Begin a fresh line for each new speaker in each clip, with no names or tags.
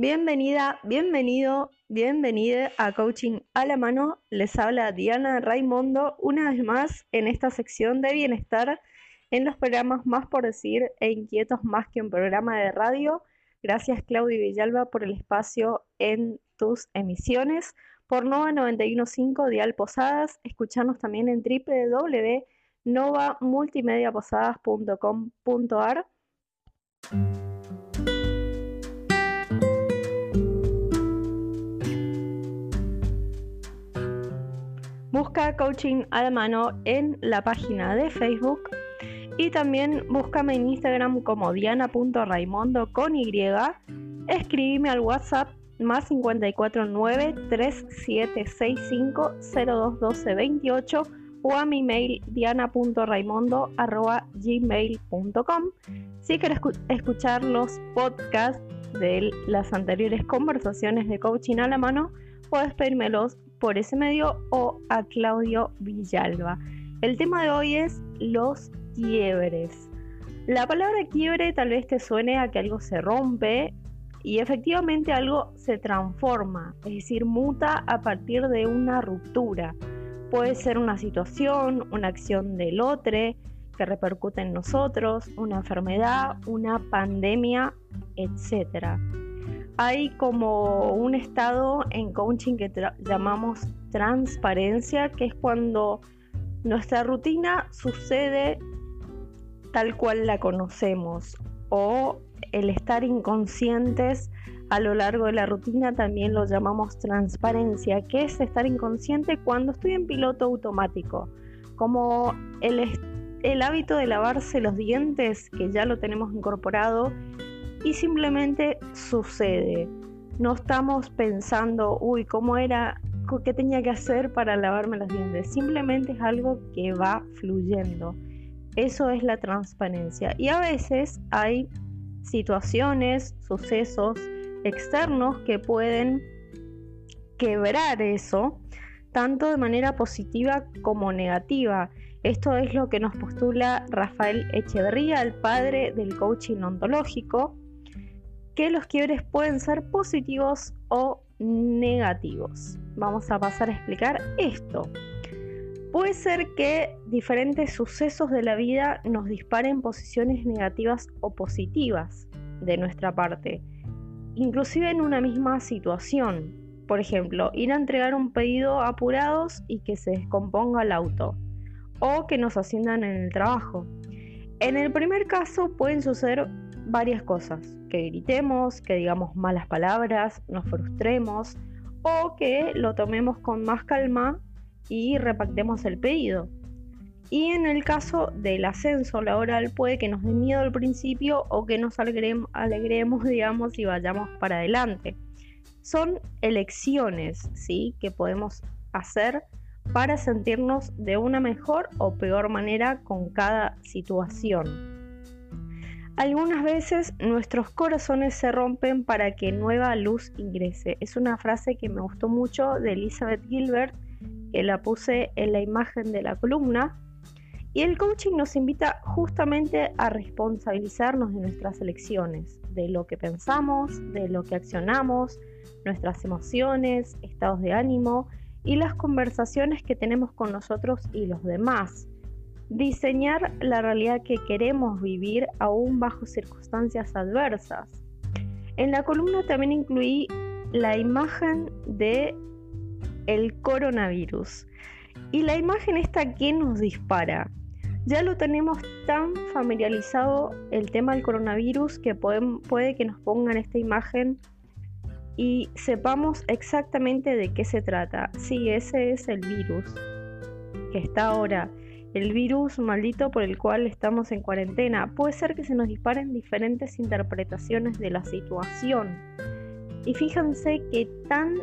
Bienvenida, bienvenido, bienvenida a Coaching a la mano. Les habla Diana Raimondo una vez más en esta sección de bienestar en los programas más por decir e inquietos más que un programa de radio. Gracias Claudio Villalba por el espacio en tus emisiones. Por Nova 915 Dial Posadas, escucharnos también en www.novamultimediaposadas.com.ar. Busca coaching a la mano en la página de Facebook y también búscame en Instagram como diana.raimondo con Y. Escribime al WhatsApp más 549 3765 021228 o a mi mail diana.raimondo.gmail.com Si quieres escuchar los podcasts de las anteriores conversaciones de coaching a la mano, puedes pedírmelos por ese medio o a Claudio Villalba. El tema de hoy es los quiebres. La palabra quiebre tal vez te suene a que algo se rompe y efectivamente algo se transforma, es decir, muta a partir de una ruptura. Puede ser una situación, una acción del otro que repercute en nosotros, una enfermedad, una pandemia, etc hay como un estado en coaching que llamamos transparencia, que es cuando nuestra rutina sucede tal cual la conocemos o el estar inconscientes a lo largo de la rutina también lo llamamos transparencia, que es estar inconsciente cuando estoy en piloto automático, como el, el hábito de lavarse los dientes, que ya lo tenemos incorporado y simplemente sucede. No estamos pensando, uy, ¿cómo era? ¿Qué tenía que hacer para lavarme los dientes? Simplemente es algo que va fluyendo. Eso es la transparencia. Y a veces hay situaciones, sucesos externos que pueden quebrar eso, tanto de manera positiva como negativa. Esto es lo que nos postula Rafael Echeverría, el padre del coaching ontológico, que los quiebres pueden ser positivos o negativos. Vamos a pasar a explicar esto. Puede ser que diferentes sucesos de la vida nos disparen posiciones negativas o positivas de nuestra parte, inclusive en una misma situación. Por ejemplo, ir a entregar un pedido apurados y que se descomponga el auto, o que nos asciendan en el trabajo. En el primer caso pueden suceder varias cosas, que gritemos, que digamos malas palabras, nos frustremos o que lo tomemos con más calma y repactemos el pedido. Y en el caso del ascenso laboral puede que nos dé miedo al principio o que nos alegremos, digamos, y vayamos para adelante. Son elecciones, ¿sí? Que podemos hacer para sentirnos de una mejor o peor manera con cada situación. Algunas veces nuestros corazones se rompen para que nueva luz ingrese. Es una frase que me gustó mucho de Elizabeth Gilbert, que la puse en la imagen de la columna. Y el coaching nos invita justamente a responsabilizarnos de nuestras elecciones, de lo que pensamos, de lo que accionamos, nuestras emociones, estados de ánimo y las conversaciones que tenemos con nosotros y los demás diseñar la realidad que queremos vivir aún bajo circunstancias adversas. En la columna también incluí la imagen de el coronavirus. Y la imagen esta que nos dispara. Ya lo tenemos tan familiarizado el tema del coronavirus que puede que nos pongan esta imagen y sepamos exactamente de qué se trata. Sí, ese es el virus que está ahora el virus maldito por el cual estamos en cuarentena. Puede ser que se nos disparen diferentes interpretaciones de la situación. Y fíjense que tan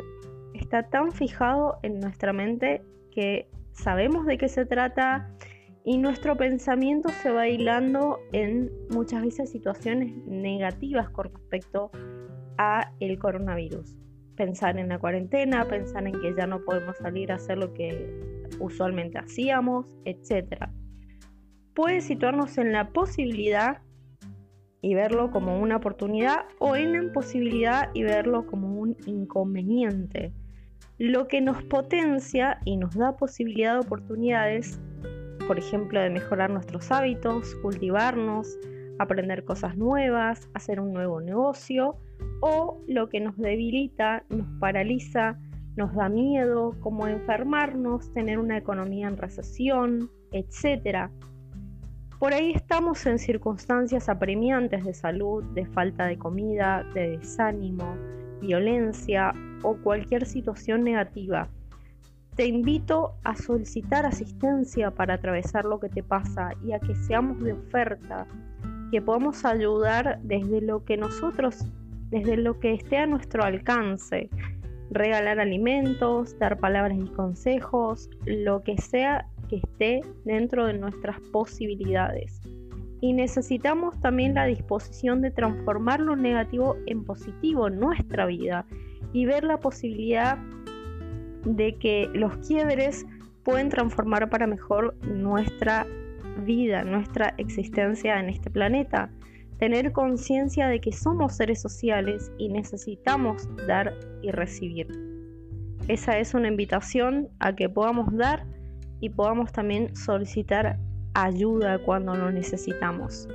está tan fijado en nuestra mente que sabemos de qué se trata y nuestro pensamiento se va hilando en muchas veces situaciones negativas con respecto a el coronavirus. Pensar en la cuarentena, pensar en que ya no podemos salir a hacer lo que usualmente hacíamos, etc. Puede situarnos en la posibilidad y verlo como una oportunidad o en la imposibilidad y verlo como un inconveniente. Lo que nos potencia y nos da posibilidad de oportunidades, por ejemplo, de mejorar nuestros hábitos, cultivarnos, aprender cosas nuevas, hacer un nuevo negocio, o lo que nos debilita, nos paraliza, nos da miedo, como enfermarnos, tener una economía en recesión, etc. Por ahí estamos en circunstancias apremiantes de salud, de falta de comida, de desánimo, violencia o cualquier situación negativa. Te invito a solicitar asistencia para atravesar lo que te pasa y a que seamos de oferta, que podamos ayudar desde lo que nosotros, desde lo que esté a nuestro alcance, regalar alimentos, dar palabras y consejos, lo que sea que esté dentro de nuestras posibilidades. Y necesitamos también la disposición de transformar lo negativo en positivo en nuestra vida y ver la posibilidad de que los quiebres pueden transformar para mejor nuestra vida, nuestra existencia en este planeta. Tener conciencia de que somos seres sociales y necesitamos dar y recibir. Esa es una invitación a que podamos dar y podamos también solicitar ayuda cuando lo necesitamos.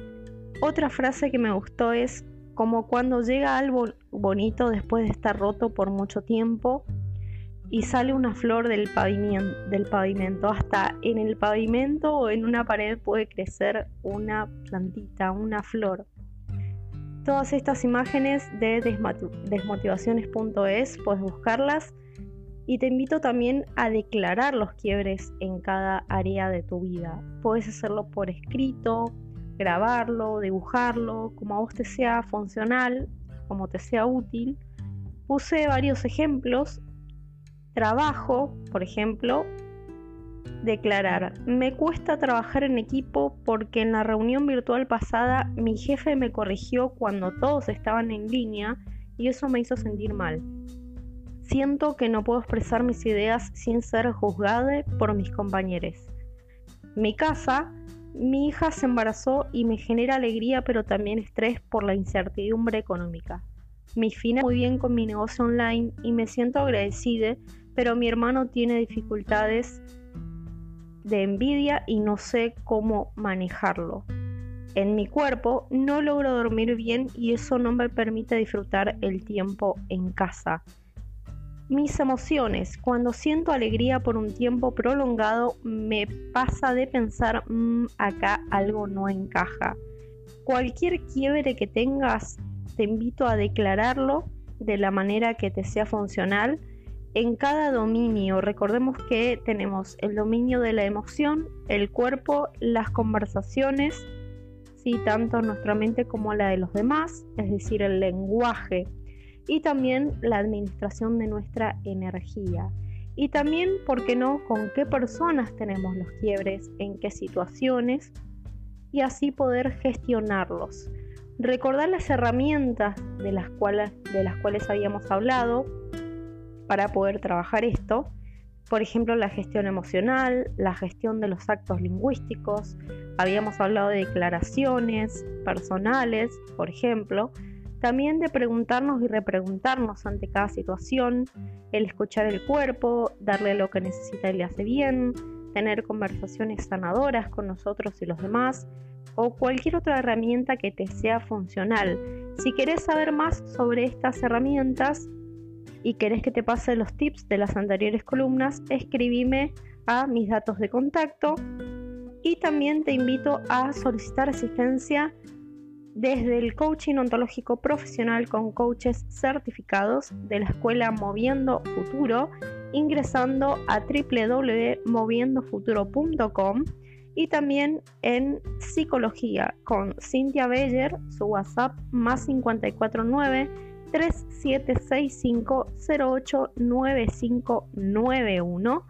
Otra frase que me gustó es como cuando llega algo bonito después de estar roto por mucho tiempo y sale una flor del pavimento, del pavimento. Hasta en el pavimento o en una pared puede crecer una plantita, una flor. Todas estas imágenes de desmotivaciones.es puedes buscarlas y te invito también a declarar los quiebres en cada área de tu vida. Puedes hacerlo por escrito, grabarlo, dibujarlo, como a vos te sea funcional, como te sea útil. Puse varios ejemplos. Trabajo, por ejemplo, declarar, me cuesta trabajar en equipo porque en la reunión virtual pasada mi jefe me corrigió cuando todos estaban en línea y eso me hizo sentir mal. Siento que no puedo expresar mis ideas sin ser juzgada por mis compañeros. Mi casa, mi hija se embarazó y me genera alegría pero también estrés por la incertidumbre económica. Mi fina muy bien con mi negocio online y me siento agradecida, pero mi hermano tiene dificultades de envidia y no sé cómo manejarlo. En mi cuerpo no logro dormir bien y eso no me permite disfrutar el tiempo en casa. Mis emociones. Cuando siento alegría por un tiempo prolongado, me pasa de pensar, mm, acá algo no encaja. Cualquier quiebre que tengas, te invito a declararlo de la manera que te sea funcional. En cada dominio, recordemos que tenemos el dominio de la emoción, el cuerpo, las conversaciones, ¿sí? tanto nuestra mente como la de los demás, es decir, el lenguaje y también la administración de nuestra energía. Y también, ¿por qué no?, con qué personas tenemos los quiebres, en qué situaciones y así poder gestionarlos. Recordar las herramientas de las cuales, de las cuales habíamos hablado para poder trabajar esto. Por ejemplo, la gestión emocional, la gestión de los actos lingüísticos. Habíamos hablado de declaraciones personales, por ejemplo, también de preguntarnos y repreguntarnos ante cada situación, el escuchar el cuerpo, darle lo que necesita y le hace bien, tener conversaciones sanadoras con nosotros y los demás, o cualquier otra herramienta que te sea funcional. Si querés saber más sobre estas herramientas y querés que te pase los tips de las anteriores columnas, escribime a mis datos de contacto y también te invito a solicitar asistencia desde el coaching ontológico profesional con coaches certificados de la escuela Moviendo Futuro, ingresando a www.moviendofuturo.com y también en psicología con Cynthia Beller, su WhatsApp más 549 3765089591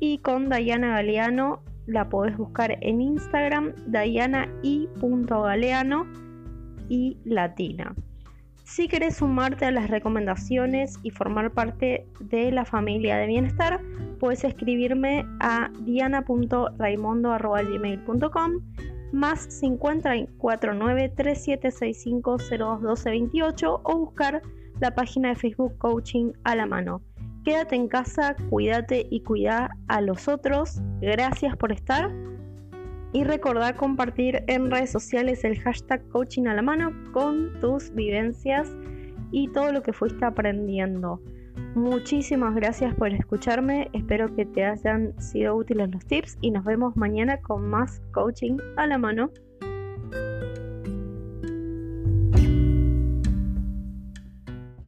y con Diana Galeano la podés buscar en Instagram, diana.i.galeano y latina. Si querés sumarte a las recomendaciones y formar parte de la familia de bienestar, puedes escribirme a diana.raimondo.gmail.com más 549 3765 021228 o buscar la página de Facebook Coaching a la mano. Quédate en casa, cuídate y cuida a los otros. Gracias por estar. Y recordá compartir en redes sociales el hashtag coaching a la mano con tus vivencias y todo lo que fuiste aprendiendo. Muchísimas gracias por escucharme, espero que te hayan sido útiles los tips y nos vemos mañana con más coaching a la mano.